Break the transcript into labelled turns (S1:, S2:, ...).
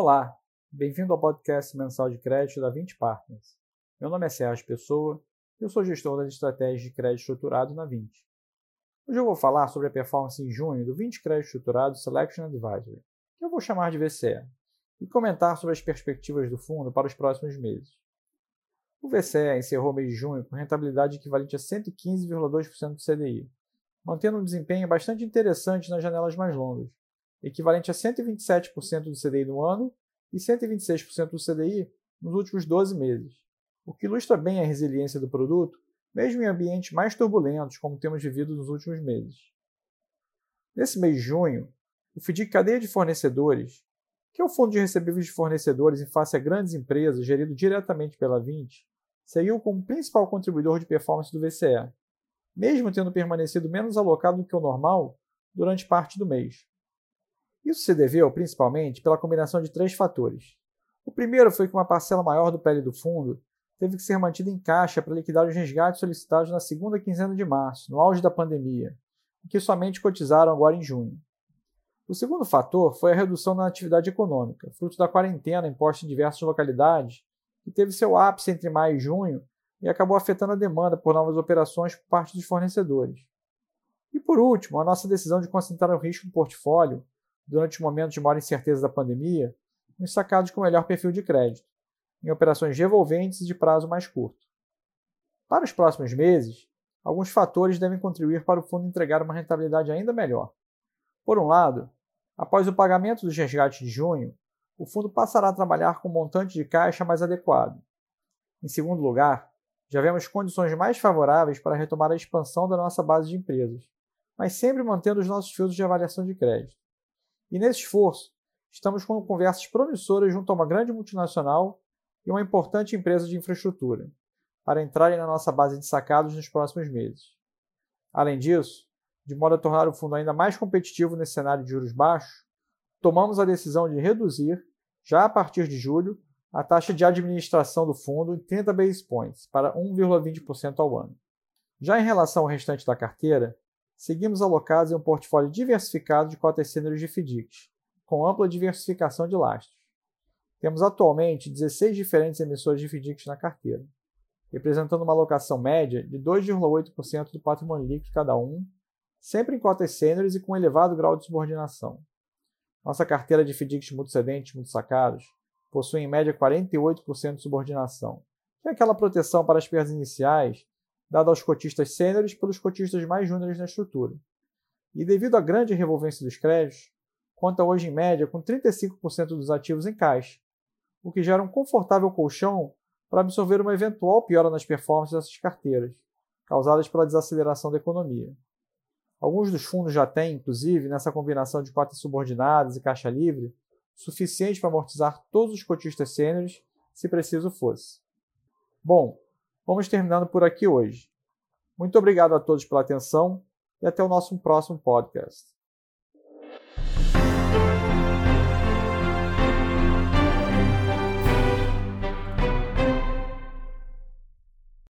S1: Olá, bem-vindo ao podcast mensal de crédito da 20 Partners. Meu nome é Sérgio Pessoa e eu sou gestor das estratégias de crédito estruturado na 20. Hoje eu vou falar sobre a performance em junho do 20 Crédito Estruturado Selection Advisory, que eu vou chamar de VCE, e comentar sobre as perspectivas do fundo para os próximos meses. O VCE encerrou o mês de junho com rentabilidade equivalente a 115,2% do CDI, mantendo um desempenho bastante interessante nas janelas mais longas, equivalente a 127% do CDI no ano e 126% do CDI nos últimos 12 meses, o que ilustra bem a resiliência do produto, mesmo em ambientes mais turbulentos como temos vivido nos últimos meses. Nesse mês de junho, o FDIC Cadeia de Fornecedores, que é o fundo de recebíveis de fornecedores em face a grandes empresas gerido diretamente pela 20, seguiu como principal contribuidor de performance do VCE, mesmo tendo permanecido menos alocado do que o normal durante parte do mês. Isso se deveu, principalmente, pela combinação de três fatores. O primeiro foi que uma parcela maior do PL do fundo teve que ser mantida em caixa para liquidar os resgates solicitados na segunda quinzena de março, no auge da pandemia, e que somente cotizaram agora em junho. O segundo fator foi a redução na atividade econômica, fruto da quarentena imposta em diversas localidades, que teve seu ápice entre maio e junho e acabou afetando a demanda por novas operações por parte dos fornecedores. E por último, a nossa decisão de concentrar o risco do portfólio durante os momentos de maior incerteza da pandemia, nos sacados com melhor perfil de crédito, em operações revolventes e de prazo mais curto. Para os próximos meses, alguns fatores devem contribuir para o fundo entregar uma rentabilidade ainda melhor. Por um lado, após o pagamento dos resgates de junho, o fundo passará a trabalhar com um montante de caixa mais adequado. Em segundo lugar, já vemos condições mais favoráveis para retomar a expansão da nossa base de empresas, mas sempre mantendo os nossos filtros de avaliação de crédito. E nesse esforço, estamos com conversas promissoras junto a uma grande multinacional e uma importante empresa de infraestrutura, para entrarem na nossa base de sacados nos próximos meses. Além disso, de modo a tornar o fundo ainda mais competitivo nesse cenário de juros baixos, tomamos a decisão de reduzir, já a partir de julho, a taxa de administração do fundo em 30 basis points para 1,20% ao ano. Já em relação ao restante da carteira, seguimos alocados em um portfólio diversificado de cotas sêniores de FDICs, com ampla diversificação de lastros. Temos atualmente 16 diferentes emissores de FDICs na carteira, representando uma alocação média de 2,8% do patrimônio líquido cada um, sempre em cotas sêniores e com elevado grau de subordinação. Nossa carteira de FDICs multicedentes muito sacados possui em média 48% de subordinação, que é aquela proteção para as perdas iniciais dado aos cotistas sêniores pelos cotistas mais júniores na estrutura. E devido à grande revolvência dos créditos, conta hoje em média com 35% dos ativos em caixa, o que gera um confortável colchão para absorver uma eventual piora nas performances dessas carteiras, causadas pela desaceleração da economia. Alguns dos fundos já têm, inclusive, nessa combinação de cotas subordinadas e caixa livre, suficiente para amortizar todos os cotistas sêniores, se preciso fosse. Bom, Vamos terminando por aqui hoje. Muito obrigado a todos pela atenção e até o nosso próximo podcast.